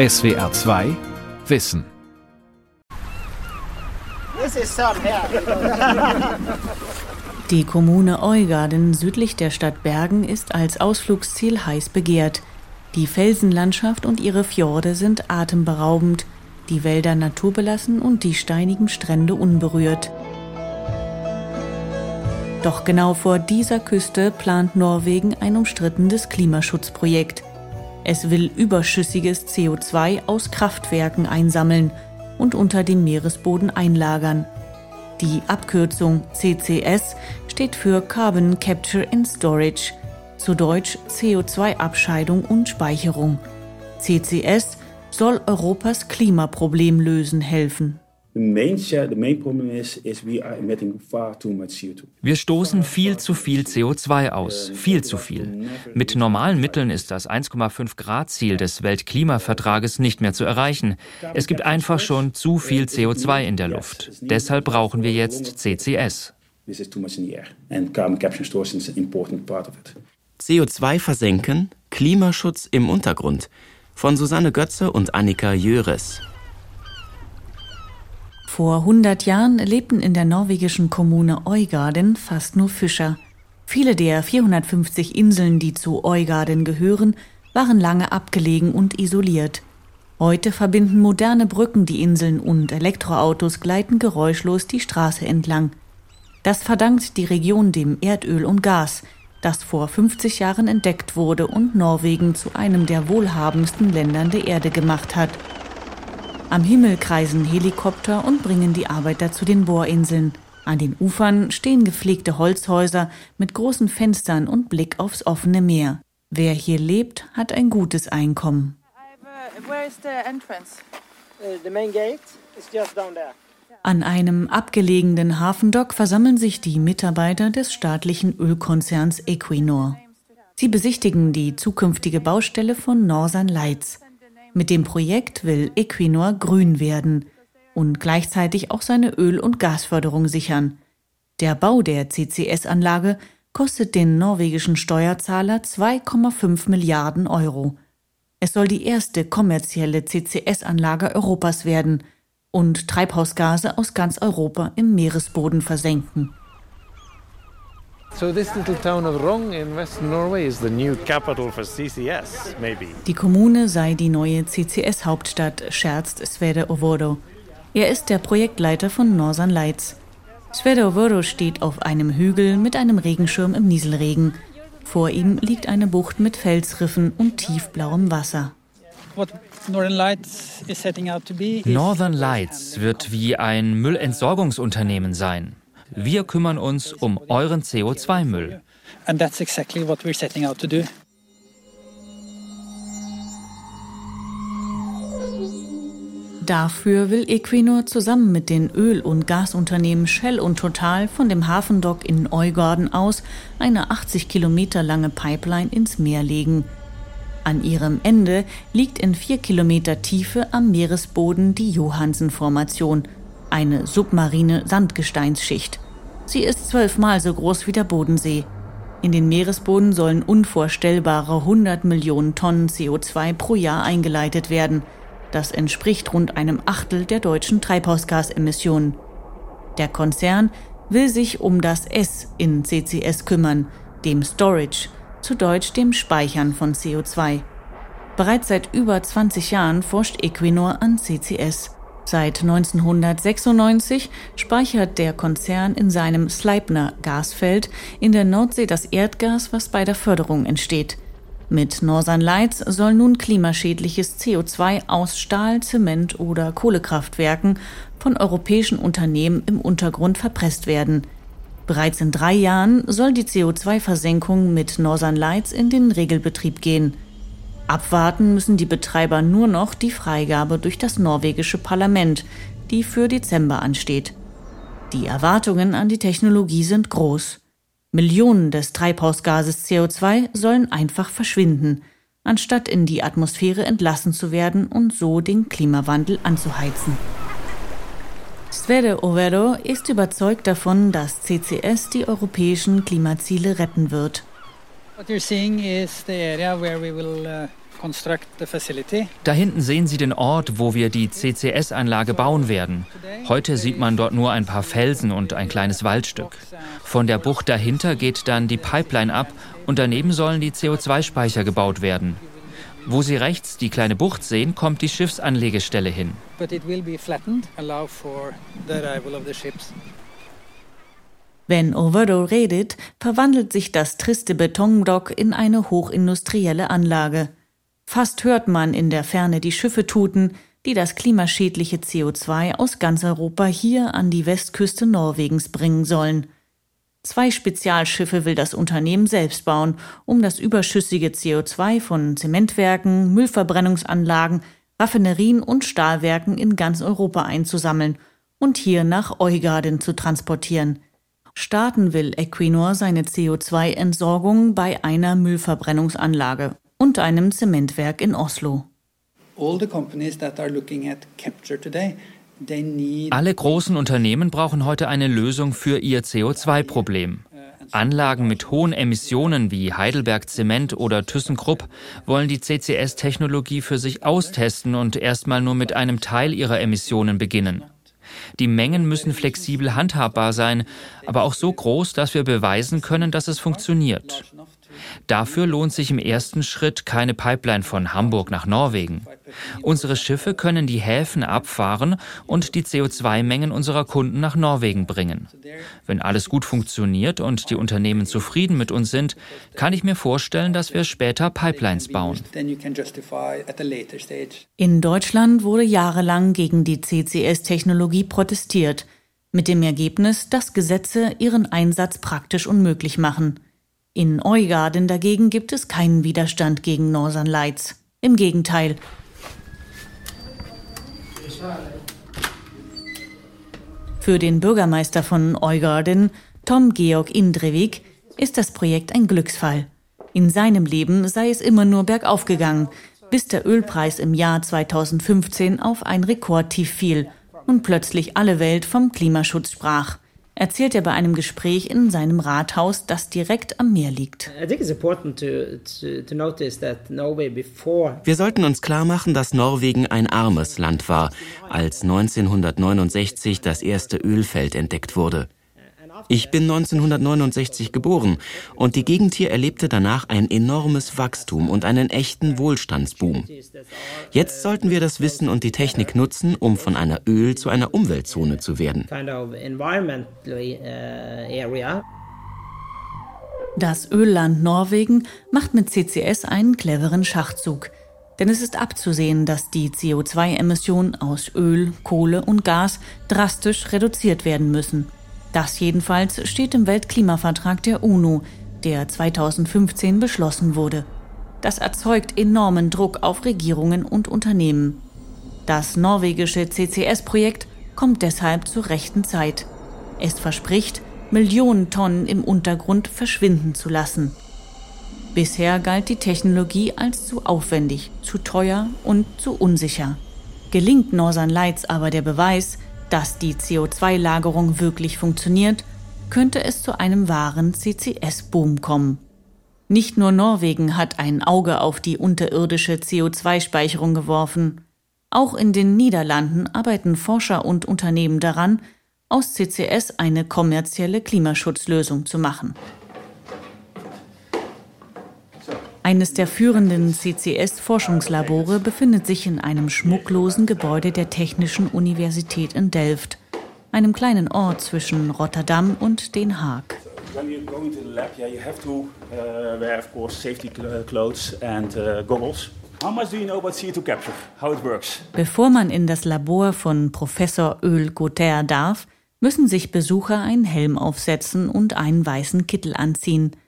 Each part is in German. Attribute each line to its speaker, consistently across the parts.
Speaker 1: SWR 2 Wissen.
Speaker 2: Die Kommune Eugarden südlich der Stadt Bergen ist als Ausflugsziel heiß begehrt. Die Felsenlandschaft und ihre Fjorde sind atemberaubend, die Wälder naturbelassen und die steinigen Strände unberührt. Doch genau vor dieser Küste plant Norwegen ein umstrittenes Klimaschutzprojekt. Es will überschüssiges CO2 aus Kraftwerken einsammeln und unter dem Meeresboden einlagern. Die Abkürzung CCS steht für Carbon Capture and Storage, zu Deutsch CO2-Abscheidung und Speicherung. CCS soll Europas Klimaproblem lösen helfen.
Speaker 3: Wir stoßen viel zu viel CO2 aus, viel zu viel. Mit normalen Mitteln ist das 1,5 Grad Ziel des Weltklimavertrages nicht mehr zu erreichen. Es gibt einfach schon zu viel CO2 in der Luft. Deshalb brauchen wir jetzt CCS.
Speaker 4: CO2 versenken, Klimaschutz im Untergrund. Von Susanne Götze und Annika Jöres.
Speaker 2: Vor 100 Jahren lebten in der norwegischen Kommune Eugarden fast nur Fischer. Viele der 450 Inseln, die zu Eugarden gehören, waren lange abgelegen und isoliert. Heute verbinden moderne Brücken die Inseln und Elektroautos gleiten geräuschlos die Straße entlang. Das verdankt die Region dem Erdöl und Gas, das vor 50 Jahren entdeckt wurde und Norwegen zu einem der wohlhabendsten Ländern der Erde gemacht hat. Am Himmel kreisen Helikopter und bringen die Arbeiter zu den Bohrinseln. An den Ufern stehen gepflegte Holzhäuser mit großen Fenstern und Blick aufs offene Meer. Wer hier lebt, hat ein gutes Einkommen. An einem abgelegenen Hafendock versammeln sich die Mitarbeiter des staatlichen Ölkonzerns Equinor. Sie besichtigen die zukünftige Baustelle von Northern Lights. Mit dem Projekt will Equinor grün werden und gleichzeitig auch seine Öl- und Gasförderung sichern. Der Bau der CCS-Anlage kostet den norwegischen Steuerzahler 2,5 Milliarden Euro. Es soll die erste kommerzielle CCS-Anlage Europas werden und Treibhausgase aus ganz Europa im Meeresboden versenken. Die Kommune sei die neue CCS-Hauptstadt, scherzt Svede Ovodo. Er ist der Projektleiter von Northern Lights. Svede Ovodo steht auf einem Hügel mit einem Regenschirm im Nieselregen. Vor ihm liegt eine Bucht mit Felsriffen und tiefblauem Wasser.
Speaker 3: Northern Lights wird wie ein Müllentsorgungsunternehmen sein. Wir kümmern uns um euren CO2-Müll.
Speaker 2: Exactly Dafür will Equinor zusammen mit den Öl- und Gasunternehmen Shell und Total von dem Hafendock in Eugarden aus eine 80 Kilometer lange Pipeline ins Meer legen. An ihrem Ende liegt in vier Kilometer Tiefe am Meeresboden die Johansen-Formation – eine submarine Sandgesteinsschicht. Sie ist zwölfmal so groß wie der Bodensee. In den Meeresboden sollen unvorstellbare 100 Millionen Tonnen CO2 pro Jahr eingeleitet werden. Das entspricht rund einem Achtel der deutschen Treibhausgasemissionen. Der Konzern will sich um das S in CCS kümmern, dem Storage, zu Deutsch dem Speichern von CO2. Bereits seit über 20 Jahren forscht Equinor an CCS. Seit 1996 speichert der Konzern in seinem Sleipner Gasfeld in der Nordsee das Erdgas, was bei der Förderung entsteht. Mit Northern Lights soll nun klimaschädliches CO2 aus Stahl, Zement oder Kohlekraftwerken von europäischen Unternehmen im Untergrund verpresst werden. Bereits in drei Jahren soll die CO2-Versenkung mit Northern Lights in den Regelbetrieb gehen. Abwarten müssen die Betreiber nur noch die Freigabe durch das norwegische Parlament, die für Dezember ansteht. Die Erwartungen an die Technologie sind groß. Millionen des Treibhausgases CO2 sollen einfach verschwinden, anstatt in die Atmosphäre entlassen zu werden und so den Klimawandel anzuheizen. Svede Overo ist überzeugt davon, dass CCS die europäischen Klimaziele retten wird.
Speaker 5: What you're seeing is the area where we will uh
Speaker 3: Da hinten sehen Sie den Ort, wo wir die CCS-Anlage bauen werden. Heute sieht man dort nur ein paar Felsen und ein kleines Waldstück. Von der Bucht dahinter geht dann die Pipeline ab und daneben sollen die CO2-Speicher gebaut werden. Wo Sie rechts die kleine Bucht sehen, kommt die Schiffsanlegestelle hin.
Speaker 2: Wenn Overo redet, verwandelt sich das triste Betondock in eine hochindustrielle Anlage. Fast hört man in der Ferne die Schiffe tuten, die das klimaschädliche CO2 aus ganz Europa hier an die Westküste Norwegens bringen sollen. Zwei Spezialschiffe will das Unternehmen selbst bauen, um das überschüssige CO2 von Zementwerken, Müllverbrennungsanlagen, Raffinerien und Stahlwerken in ganz Europa einzusammeln und hier nach Eugarden zu transportieren. Starten will Equinor seine CO2-Entsorgung bei einer Müllverbrennungsanlage und einem Zementwerk in Oslo.
Speaker 3: Alle großen Unternehmen brauchen heute eine Lösung für ihr CO2-Problem. Anlagen mit hohen Emissionen wie Heidelberg Zement oder ThyssenKrupp wollen die CCS-Technologie für sich austesten und erstmal nur mit einem Teil ihrer Emissionen beginnen. Die Mengen müssen flexibel handhabbar sein, aber auch so groß, dass wir beweisen können, dass es funktioniert. Dafür lohnt sich im ersten Schritt keine Pipeline von Hamburg nach Norwegen. Unsere Schiffe können die Häfen abfahren und die CO2-Mengen unserer Kunden nach Norwegen bringen. Wenn alles gut funktioniert und die Unternehmen zufrieden mit uns sind, kann ich mir vorstellen, dass wir später Pipelines bauen.
Speaker 2: In Deutschland wurde jahrelang gegen die CCS-Technologie protestiert, mit dem Ergebnis, dass Gesetze ihren Einsatz praktisch unmöglich machen. In Eugarden dagegen gibt es keinen Widerstand gegen Northern Lights. Im Gegenteil. Für den Bürgermeister von Eugarden, Tom Georg Indrevik, ist das Projekt ein Glücksfall. In seinem Leben sei es immer nur bergauf gegangen, bis der Ölpreis im Jahr 2015 auf ein Rekordtief fiel und plötzlich alle Welt vom Klimaschutz sprach erzählt er bei einem Gespräch in seinem Rathaus, das direkt am Meer liegt.
Speaker 4: Wir sollten uns klar machen, dass Norwegen ein armes Land war, als 1969 das erste Ölfeld entdeckt wurde. Ich bin 1969 geboren und die Gegend hier erlebte danach ein enormes Wachstum und einen echten Wohlstandsboom. Jetzt sollten wir das Wissen und die Technik nutzen, um von einer Öl- zu einer Umweltzone zu werden.
Speaker 2: Das Ölland Norwegen macht mit CCS einen cleveren Schachzug. Denn es ist abzusehen, dass die CO2-Emissionen aus Öl, Kohle und Gas drastisch reduziert werden müssen. Das jedenfalls steht im Weltklimavertrag der UNO, der 2015 beschlossen wurde. Das erzeugt enormen Druck auf Regierungen und Unternehmen. Das norwegische CCS-Projekt kommt deshalb zur rechten Zeit. Es verspricht, Millionen Tonnen im Untergrund verschwinden zu lassen. Bisher galt die Technologie als zu aufwendig, zu teuer und zu unsicher. Gelingt Northern Lights aber der Beweis, dass die CO2-Lagerung wirklich funktioniert, könnte es zu einem wahren CCS-Boom kommen. Nicht nur Norwegen hat ein Auge auf die unterirdische CO2-Speicherung geworfen. Auch in den Niederlanden arbeiten Forscher und Unternehmen daran, aus CCS eine kommerzielle Klimaschutzlösung zu machen. Eines der führenden CCS-Forschungslabore befindet sich in einem schmucklosen Gebäude der Technischen Universität in Delft, einem kleinen Ort zwischen Rotterdam und Den Haag. Bevor man in das Labor von Professor Öl Gauthier darf, müssen sich Besucher einen Helm aufsetzen und einen weißen Kittel anziehen –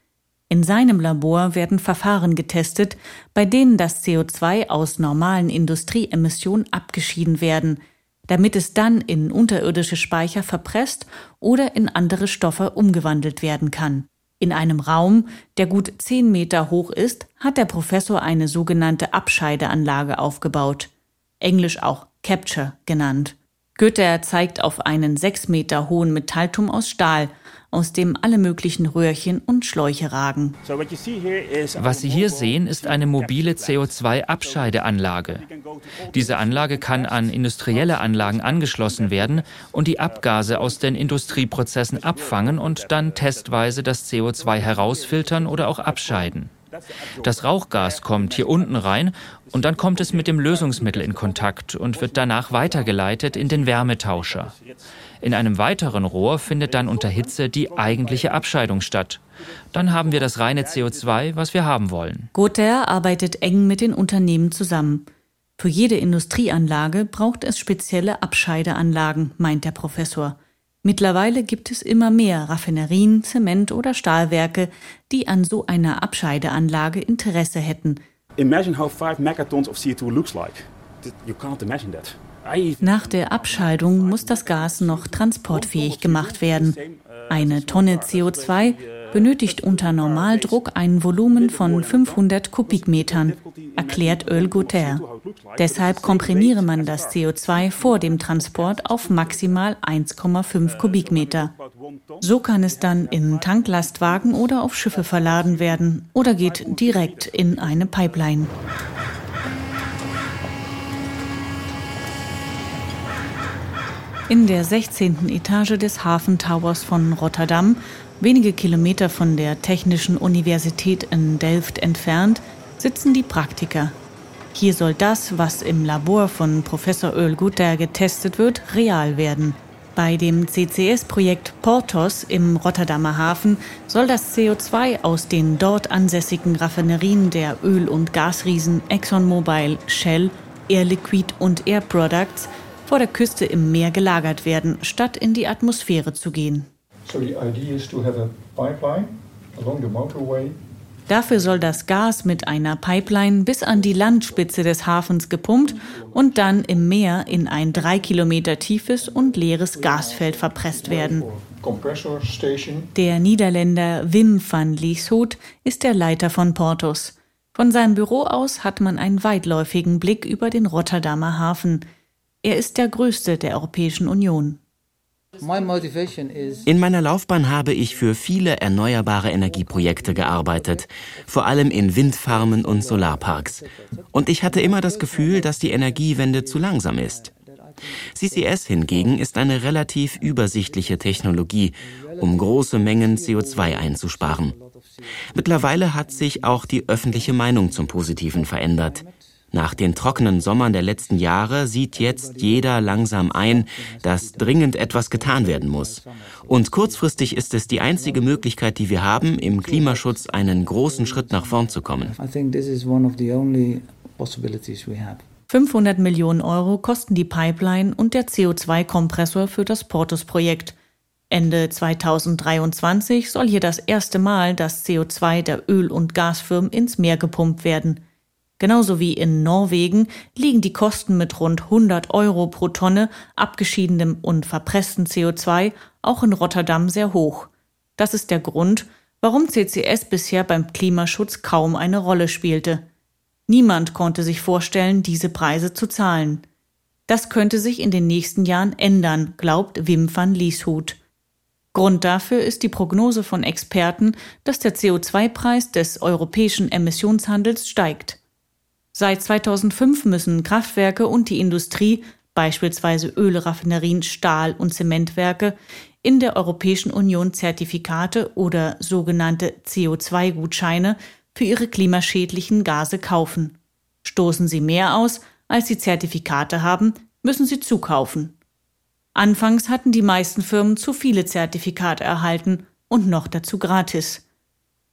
Speaker 2: in seinem Labor werden Verfahren getestet, bei denen das CO2 aus normalen Industrieemissionen abgeschieden werden, damit es dann in unterirdische Speicher verpresst oder in andere Stoffe umgewandelt werden kann. In einem Raum, der gut zehn Meter hoch ist, hat der Professor eine sogenannte Abscheideanlage aufgebaut, englisch auch Capture genannt. Goethe zeigt auf einen sechs Meter hohen Metallturm aus Stahl, aus dem alle möglichen Röhrchen und Schläuche ragen.
Speaker 3: Was Sie hier sehen, ist eine mobile CO2-Abscheideanlage. Diese Anlage kann an industrielle Anlagen angeschlossen werden und die Abgase aus den Industrieprozessen abfangen und dann testweise das CO2 herausfiltern oder auch abscheiden. Das Rauchgas kommt hier unten rein und dann kommt es mit dem Lösungsmittel in Kontakt und wird danach weitergeleitet in den Wärmetauscher. In einem weiteren Rohr findet dann unter Hitze die eigentliche Abscheidung statt. Dann haben wir das reine CO2, was wir haben wollen.
Speaker 2: Gother arbeitet eng mit den Unternehmen zusammen. Für jede Industrieanlage braucht es spezielle Abscheideanlagen, meint der Professor. Mittlerweile gibt es immer mehr Raffinerien, Zement- oder Stahlwerke, die an so einer Abscheideanlage Interesse hätten. Imagine how five megatons of CO2 looks like. You can't imagine that. Nach der Abscheidung muss das Gas noch transportfähig gemacht werden. Eine Tonne CO2 benötigt unter Normaldruck ein Volumen von 500 Kubikmetern, erklärt Earl Guter. Deshalb komprimiere man das CO2 vor dem Transport auf maximal 1,5 Kubikmeter. So kann es dann in Tanklastwagen oder auf Schiffe verladen werden oder geht direkt in eine Pipeline. In der 16. Etage des Hafentowers von Rotterdam Wenige Kilometer von der Technischen Universität in Delft entfernt sitzen die Praktiker. Hier soll das, was im Labor von Professor Ölguter getestet wird, real werden. Bei dem CCS-Projekt Portos im Rotterdamer Hafen soll das CO2 aus den dort ansässigen Raffinerien der Öl- und Gasriesen ExxonMobil, Shell, Air Liquid und Air Products vor der Küste im Meer gelagert werden, statt in die Atmosphäre zu gehen. So Dafür soll das Gas mit einer Pipeline bis an die Landspitze des Hafens gepumpt und dann im Meer in ein drei Kilometer tiefes und leeres Gasfeld verpresst werden. Der Niederländer Wim van Lieshout ist der Leiter von Portos. Von seinem Büro aus hat man einen weitläufigen Blick über den Rotterdamer Hafen. Er ist der größte der Europäischen Union.
Speaker 4: In meiner Laufbahn habe ich für viele erneuerbare Energieprojekte gearbeitet, vor allem in Windfarmen und Solarparks. Und ich hatte immer das Gefühl, dass die Energiewende zu langsam ist. CCS hingegen ist eine relativ übersichtliche Technologie, um große Mengen CO2 einzusparen. Mittlerweile hat sich auch die öffentliche Meinung zum Positiven verändert. Nach den trockenen Sommern der letzten Jahre sieht jetzt jeder langsam ein, dass dringend etwas getan werden muss. Und kurzfristig ist es die einzige Möglichkeit, die wir haben, im Klimaschutz einen großen Schritt nach vorn zu kommen.
Speaker 2: 500 Millionen Euro kosten die Pipeline und der CO2-Kompressor für das Portus-Projekt. Ende 2023 soll hier das erste Mal das CO2 der Öl- und Gasfirmen ins Meer gepumpt werden. Genauso wie in Norwegen liegen die Kosten mit rund 100 Euro pro Tonne abgeschiedenem und verpresstem CO2 auch in Rotterdam sehr hoch. Das ist der Grund, warum CCS bisher beim Klimaschutz kaum eine Rolle spielte. Niemand konnte sich vorstellen, diese Preise zu zahlen. Das könnte sich in den nächsten Jahren ändern, glaubt Wim van Lieshut. Grund dafür ist die Prognose von Experten, dass der CO2-Preis des europäischen Emissionshandels steigt. Seit 2005 müssen Kraftwerke und die Industrie, beispielsweise Ölraffinerien, Stahl- und Zementwerke, in der Europäischen Union Zertifikate oder sogenannte CO2-Gutscheine für ihre klimaschädlichen Gase kaufen. Stoßen sie mehr aus, als sie Zertifikate haben, müssen sie zukaufen. Anfangs hatten die meisten Firmen zu viele Zertifikate erhalten und noch dazu gratis.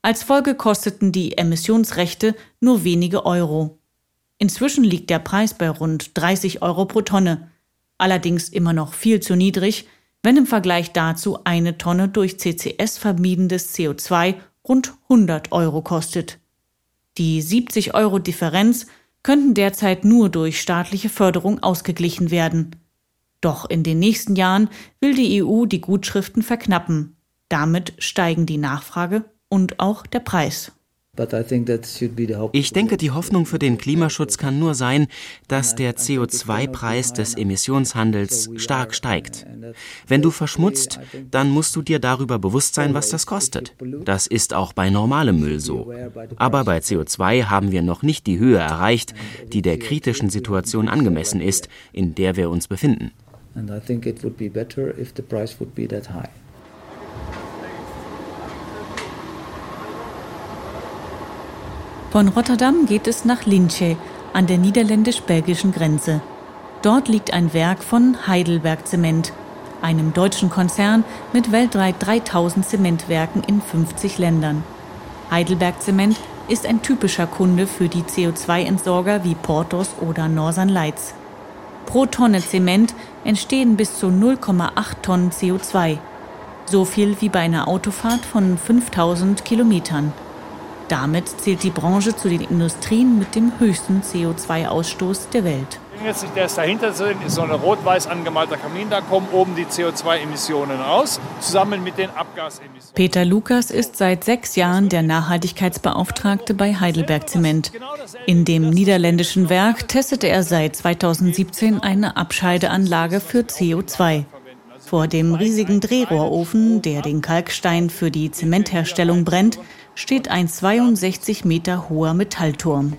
Speaker 2: Als Folge kosteten die Emissionsrechte nur wenige Euro. Inzwischen liegt der Preis bei rund 30 Euro pro Tonne, allerdings immer noch viel zu niedrig, wenn im Vergleich dazu eine Tonne durch CCS vermiedenes CO2 rund 100 Euro kostet. Die 70 Euro Differenz könnten derzeit nur durch staatliche Förderung ausgeglichen werden. Doch in den nächsten Jahren will die EU die Gutschriften verknappen. Damit steigen die Nachfrage und auch der Preis.
Speaker 4: Ich denke, die Hoffnung für den Klimaschutz kann nur sein, dass der CO2-Preis des Emissionshandels stark steigt. Wenn du verschmutzt, dann musst du dir darüber bewusst sein, was das kostet. Das ist auch bei normalem Müll so. Aber bei CO2 haben wir noch nicht die Höhe erreicht, die der kritischen Situation angemessen ist, in der wir uns befinden. And I think it would be better if the price would be that high.
Speaker 2: Von Rotterdam geht es nach Lince an der niederländisch-belgischen Grenze. Dort liegt ein Werk von Heidelberg Zement, einem deutschen Konzern mit weltweit 3000 Zementwerken in 50 Ländern. Heidelberg Zement ist ein typischer Kunde für die CO2-Entsorger wie Portos oder Northern Lights. Pro Tonne Zement entstehen bis zu 0,8 Tonnen CO2, so viel wie bei einer Autofahrt von 5000 Kilometern. Damit zählt die Branche zu den Industrien mit dem höchsten CO2-Ausstoß der Welt.
Speaker 5: Jetzt der ist dahinter ist so ein rot-weiß angemalter Kamin, da kommen oben die CO2-Emissionen raus, zusammen mit den Abgasemissionen.
Speaker 2: Peter Lukas ist seit sechs Jahren der Nachhaltigkeitsbeauftragte bei Heidelberg Zement. In dem niederländischen Werk testete er seit 2017 eine Abscheideanlage für CO2. Vor dem riesigen Drehrohrofen, der den Kalkstein für die Zementherstellung brennt, steht ein 62 Meter hoher Metallturm.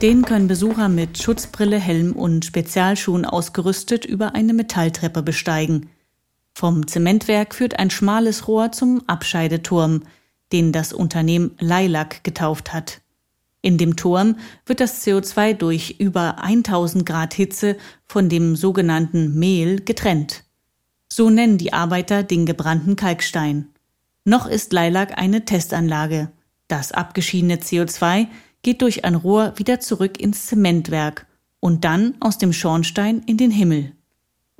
Speaker 2: Den können Besucher mit Schutzbrille, Helm und Spezialschuhen ausgerüstet über eine Metalltreppe besteigen. Vom Zementwerk führt ein schmales Rohr zum Abscheideturm, den das Unternehmen Leilak getauft hat. In dem Turm wird das CO2 durch über 1000 Grad Hitze von dem sogenannten Mehl getrennt. So nennen die Arbeiter den gebrannten Kalkstein. Noch ist Leilak eine Testanlage. Das abgeschiedene CO2 geht durch ein Rohr wieder zurück ins Zementwerk und dann aus dem Schornstein in den Himmel.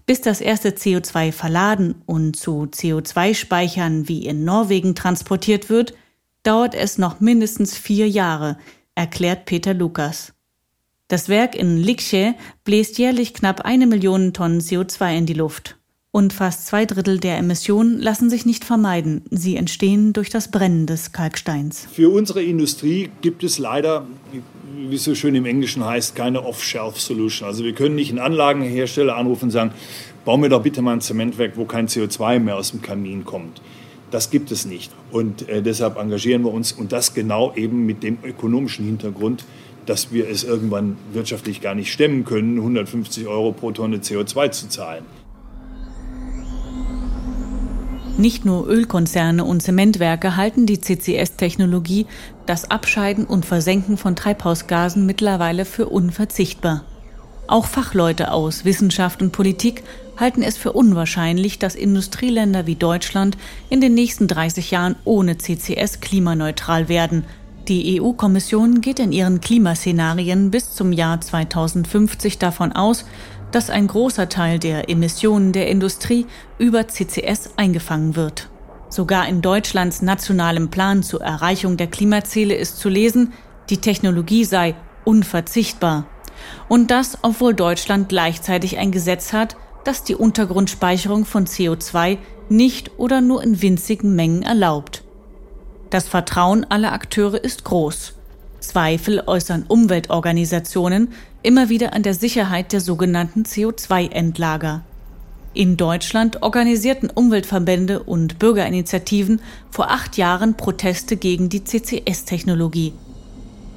Speaker 2: Bis das erste CO2 verladen und zu CO2-Speichern wie in Norwegen transportiert wird, dauert es noch mindestens vier Jahre, erklärt Peter Lukas. Das Werk in Liksche bläst jährlich knapp eine Million Tonnen CO2 in die Luft. Und fast zwei Drittel der Emissionen lassen sich nicht vermeiden. Sie entstehen durch das Brennen des Kalksteins.
Speaker 5: Für unsere Industrie gibt es leider, wie es so schön im Englischen heißt, keine Off-Shelf-Solution. Also wir können nicht einen Anlagenhersteller anrufen und sagen, bau mir doch bitte mal ein Zementwerk, wo kein CO2 mehr aus dem Kamin kommt. Das gibt es nicht. Und äh, deshalb engagieren wir uns und das genau eben mit dem ökonomischen Hintergrund, dass wir es irgendwann wirtschaftlich gar nicht stemmen können, 150 Euro pro Tonne CO2 zu zahlen.
Speaker 2: Nicht nur Ölkonzerne und Zementwerke halten die CCS-Technologie, das Abscheiden und Versenken von Treibhausgasen mittlerweile für unverzichtbar. Auch Fachleute aus Wissenschaft und Politik halten es für unwahrscheinlich, dass Industrieländer wie Deutschland in den nächsten 30 Jahren ohne CCS klimaneutral werden. Die EU-Kommission geht in ihren Klimaszenarien bis zum Jahr 2050 davon aus, dass ein großer Teil der Emissionen der Industrie über CCS eingefangen wird. Sogar in Deutschlands nationalem Plan zur Erreichung der Klimaziele ist zu lesen, die Technologie sei unverzichtbar. Und das, obwohl Deutschland gleichzeitig ein Gesetz hat, das die Untergrundspeicherung von CO2 nicht oder nur in winzigen Mengen erlaubt. Das Vertrauen aller Akteure ist groß. Zweifel äußern Umweltorganisationen immer wieder an der Sicherheit der sogenannten CO2-Endlager. In Deutschland organisierten Umweltverbände und Bürgerinitiativen vor acht Jahren Proteste gegen die CCS-Technologie.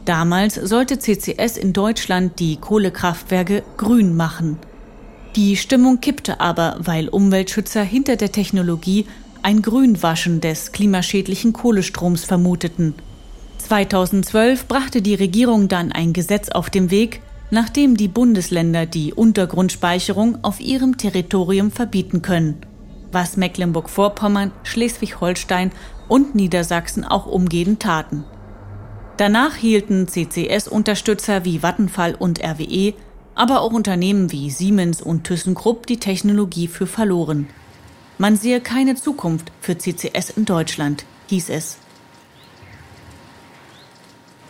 Speaker 2: Damals sollte CCS in Deutschland die Kohlekraftwerke grün machen. Die Stimmung kippte aber, weil Umweltschützer hinter der Technologie ein Grünwaschen des klimaschädlichen Kohlestroms vermuteten. 2012 brachte die Regierung dann ein Gesetz auf den Weg, nachdem die Bundesländer die Untergrundspeicherung auf ihrem Territorium verbieten können, was Mecklenburg-Vorpommern, Schleswig-Holstein und Niedersachsen auch umgehend taten. Danach hielten CCS-Unterstützer wie Vattenfall und RWE, aber auch Unternehmen wie Siemens und ThyssenKrupp die Technologie für verloren. Man sehe keine Zukunft für CCS in Deutschland, hieß es.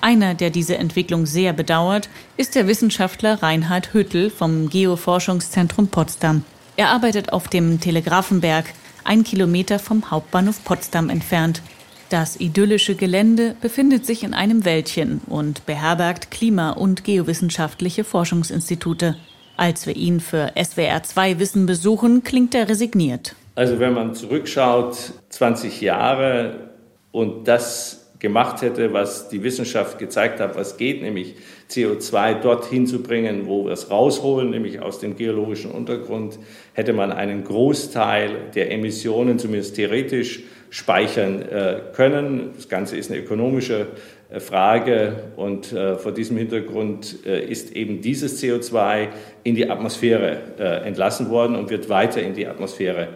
Speaker 2: Einer, der diese Entwicklung sehr bedauert, ist der Wissenschaftler Reinhard Hüttel vom Geoforschungszentrum Potsdam. Er arbeitet auf dem Telegrafenberg, ein Kilometer vom Hauptbahnhof Potsdam entfernt. Das idyllische Gelände befindet sich in einem Wäldchen und beherbergt klima- und geowissenschaftliche Forschungsinstitute. Als wir ihn für SWR 2 Wissen besuchen, klingt er resigniert.
Speaker 6: Also wenn man zurückschaut, 20 Jahre und das gemacht hätte, was die Wissenschaft gezeigt hat, was geht, nämlich CO2 dorthin zu bringen, wo wir es rausholen, nämlich aus dem geologischen Untergrund, hätte man einen Großteil der Emissionen zumindest theoretisch speichern äh, können. Das Ganze ist eine ökonomische äh, Frage und äh, vor diesem Hintergrund äh, ist eben dieses CO2 in die Atmosphäre äh, entlassen worden und wird weiter in die Atmosphäre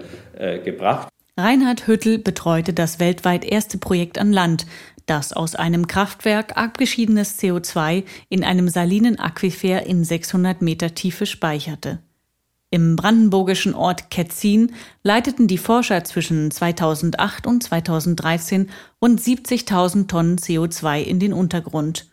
Speaker 6: gebracht.
Speaker 2: Reinhard Hüttel betreute das weltweit erste Projekt an Land, das aus einem Kraftwerk abgeschiedenes CO2 in einem salinen Aquifer in 600 Meter Tiefe speicherte. Im brandenburgischen Ort Ketzin leiteten die Forscher zwischen 2008 und 2013 rund 70.000 Tonnen CO2 in den Untergrund.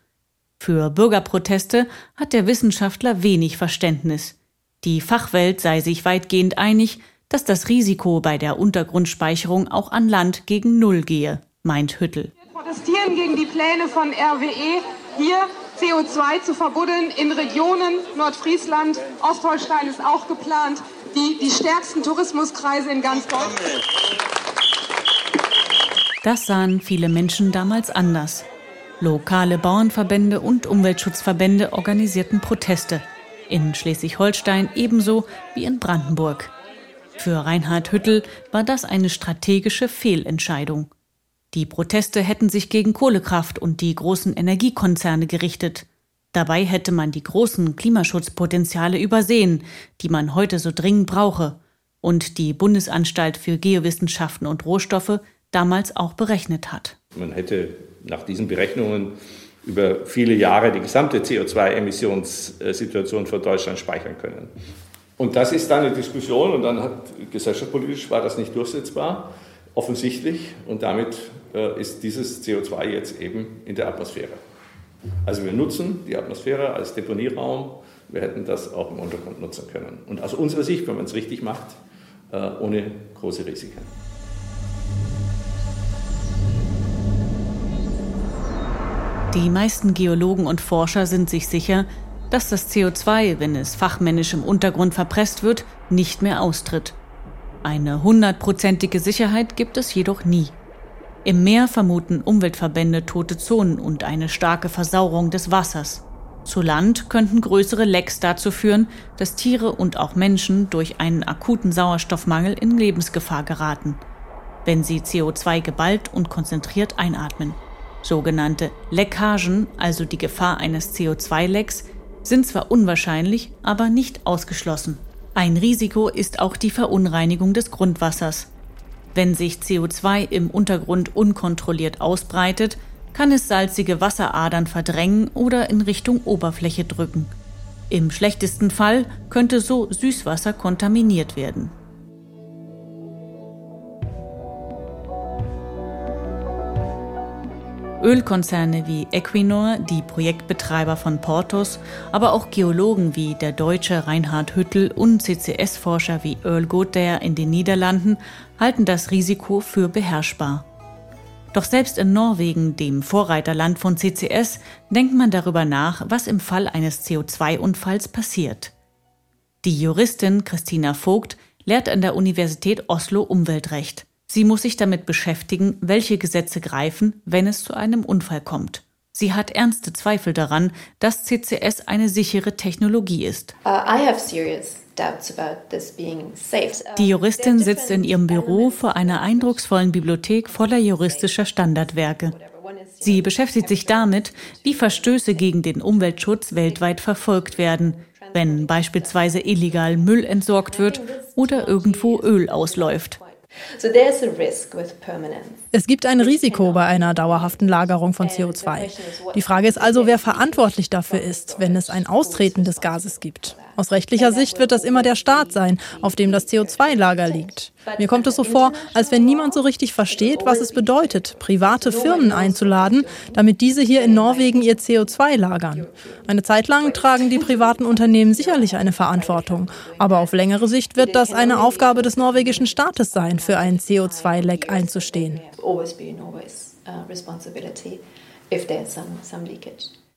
Speaker 2: Für Bürgerproteste hat der Wissenschaftler wenig Verständnis. Die Fachwelt sei sich weitgehend einig, dass das Risiko bei der Untergrundspeicherung auch an Land gegen Null gehe, meint Hüttel
Speaker 7: protestieren gegen die Pläne von RWE, hier CO2 zu verbuddeln in Regionen. Nordfriesland, Ostholstein ist auch geplant, die, die stärksten Tourismuskreise in ganz Deutschland.
Speaker 2: Das sahen viele Menschen damals anders. Lokale Bauernverbände und Umweltschutzverbände organisierten Proteste. In Schleswig-Holstein ebenso wie in Brandenburg. Für Reinhard Hüttel war das eine strategische Fehlentscheidung. Die Proteste hätten sich gegen Kohlekraft und die großen Energiekonzerne gerichtet. Dabei hätte man die großen Klimaschutzpotenziale übersehen, die man heute so dringend brauche und die Bundesanstalt für Geowissenschaften und Rohstoffe damals auch berechnet hat.
Speaker 6: Man hätte nach diesen Berechnungen über viele Jahre die gesamte CO2-Emissionssituation für Deutschland speichern können. Und das ist dann eine Diskussion und dann hat gesellschaftspolitisch war das nicht durchsetzbar offensichtlich und damit äh, ist dieses CO2 jetzt eben in der Atmosphäre. Also wir nutzen die Atmosphäre als Deponieraum. Wir hätten das auch im Untergrund nutzen können. Und aus unserer Sicht, wenn man es richtig macht, äh, ohne große Risiken.
Speaker 2: Die meisten Geologen und Forscher sind sich sicher, dass das CO2, wenn es fachmännisch im Untergrund verpresst wird, nicht mehr austritt. Eine hundertprozentige Sicherheit gibt es jedoch nie. Im Meer vermuten Umweltverbände tote Zonen und eine starke Versauerung des Wassers. Zu Land könnten größere Lecks dazu führen, dass Tiere und auch Menschen durch einen akuten Sauerstoffmangel in Lebensgefahr geraten, wenn sie CO2 geballt und konzentriert einatmen. Sogenannte Leckagen, also die Gefahr eines CO2-Lecks, sind zwar unwahrscheinlich, aber nicht ausgeschlossen. Ein Risiko ist auch die Verunreinigung des Grundwassers. Wenn sich CO2 im Untergrund unkontrolliert ausbreitet, kann es salzige Wasseradern verdrängen oder in Richtung Oberfläche drücken. Im schlechtesten Fall könnte so Süßwasser kontaminiert werden. Ölkonzerne wie Equinor, die Projektbetreiber von Portos, aber auch Geologen wie der deutsche Reinhard Hüttel und CCS-Forscher wie Earl Goddard in den Niederlanden halten das Risiko für beherrschbar. Doch selbst in Norwegen, dem Vorreiterland von CCS, denkt man darüber nach, was im Fall eines CO2-Unfalls passiert. Die Juristin Christina Vogt lehrt an der Universität Oslo Umweltrecht. Sie muss sich damit beschäftigen, welche Gesetze greifen, wenn es zu einem Unfall kommt. Sie hat ernste Zweifel daran, dass CCS eine sichere Technologie ist. Uh, Die Juristin sitzt in ihrem Büro vor einer eindrucksvollen Bibliothek voller juristischer Standardwerke. Sie beschäftigt sich damit, wie Verstöße gegen den Umweltschutz weltweit verfolgt werden, wenn beispielsweise illegal Müll entsorgt wird oder irgendwo Öl ausläuft. So there's a risk with permanence.
Speaker 8: Es gibt ein Risiko bei einer dauerhaften Lagerung von CO2. Die Frage ist also, wer verantwortlich dafür ist, wenn es ein Austreten des Gases gibt. Aus rechtlicher Sicht wird das immer der Staat sein, auf dem das CO2-Lager liegt. Mir kommt es so vor, als wenn niemand so richtig versteht, was es bedeutet, private Firmen einzuladen, damit diese hier in Norwegen ihr CO2 lagern. Eine Zeit lang tragen die privaten Unternehmen sicherlich eine Verantwortung, aber auf längere Sicht wird das eine Aufgabe des norwegischen Staates sein, für einen CO2-Leck einzustehen. Uh,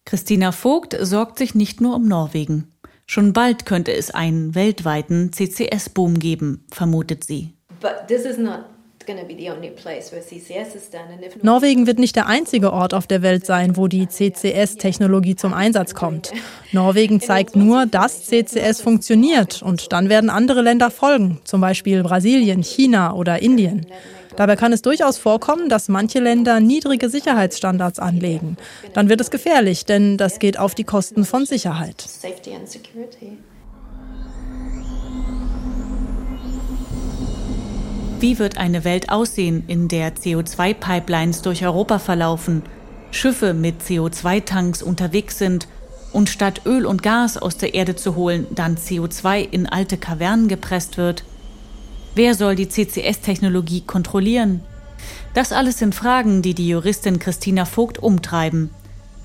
Speaker 2: Christina Vogt sorgt sich nicht nur um Norwegen. Schon bald könnte es einen weltweiten CCS-Boom geben, vermutet sie.
Speaker 8: Norwegen wird nicht der einzige Ort auf der Welt sein, wo die CCS-Technologie zum Einsatz kommt. Norwegen zeigt nur, dass CCS funktioniert und dann werden andere Länder folgen, zum Beispiel Brasilien, China oder Indien. Dabei kann es durchaus vorkommen, dass manche Länder niedrige Sicherheitsstandards anlegen. Dann wird es gefährlich, denn das geht auf die Kosten von Sicherheit.
Speaker 2: Wie wird eine Welt aussehen, in der CO2-Pipelines durch Europa verlaufen, Schiffe mit CO2-Tanks unterwegs sind und statt Öl und Gas aus der Erde zu holen, dann CO2 in alte Kavernen gepresst wird? Wer soll die CCS-Technologie kontrollieren? Das alles sind Fragen, die die Juristin Christina Vogt umtreiben.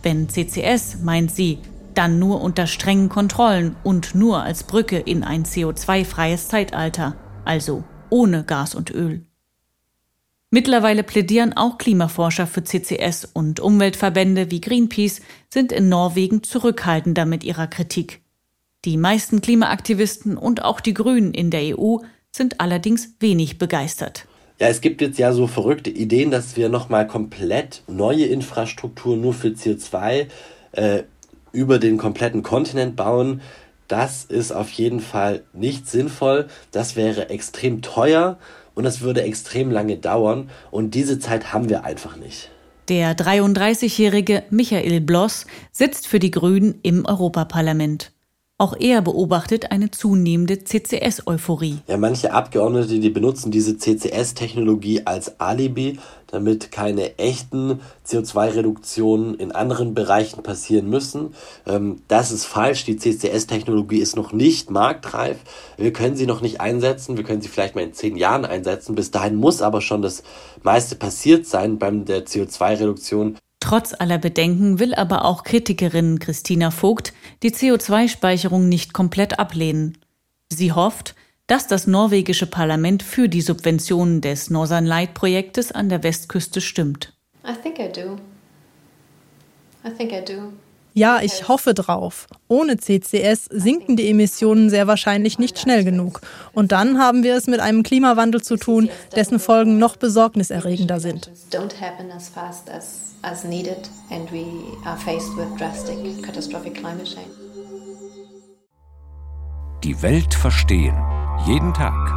Speaker 2: Wenn CCS, meint sie, dann nur unter strengen Kontrollen und nur als Brücke in ein CO2-freies Zeitalter, also ohne Gas und Öl. Mittlerweile plädieren auch Klimaforscher für CCS und Umweltverbände wie Greenpeace sind in Norwegen zurückhaltender mit ihrer Kritik. Die meisten Klimaaktivisten und auch die Grünen in der EU sind allerdings wenig begeistert.
Speaker 9: Ja, es gibt jetzt ja so verrückte Ideen, dass wir nochmal komplett neue Infrastruktur nur für CO2 äh, über den kompletten Kontinent bauen. Das ist auf jeden Fall nicht sinnvoll. Das wäre extrem teuer und das würde extrem lange dauern. Und diese Zeit haben wir einfach nicht.
Speaker 2: Der 33-jährige Michael Bloss sitzt für die Grünen im Europaparlament. Auch er beobachtet eine zunehmende CCS-Euphorie.
Speaker 9: Ja, manche Abgeordnete, die benutzen diese CCS-Technologie als Alibi, damit keine echten CO2-Reduktionen in anderen Bereichen passieren müssen. Ähm, das ist falsch. Die CCS-Technologie ist noch nicht marktreif. Wir können sie noch nicht einsetzen. Wir können sie vielleicht mal in zehn Jahren einsetzen. Bis dahin muss aber schon das meiste passiert sein beim der CO2-Reduktion.
Speaker 2: Trotz aller Bedenken will aber auch Kritikerin Christina Vogt die CO2-Speicherung nicht komplett ablehnen. Sie hofft, dass das norwegische Parlament für die Subventionen des Northern Light Projektes an der Westküste stimmt. I think I do.
Speaker 8: I think I do. Ja, ich hoffe drauf. Ohne CCS sinken die Emissionen sehr wahrscheinlich nicht schnell genug. Und dann haben wir es mit einem Klimawandel zu tun, dessen Folgen noch besorgniserregender sind.
Speaker 1: Die Welt verstehen. Jeden Tag.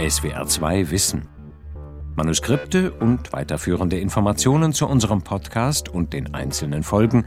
Speaker 1: SWR2 Wissen. Manuskripte und weiterführende Informationen zu unserem Podcast und den einzelnen Folgen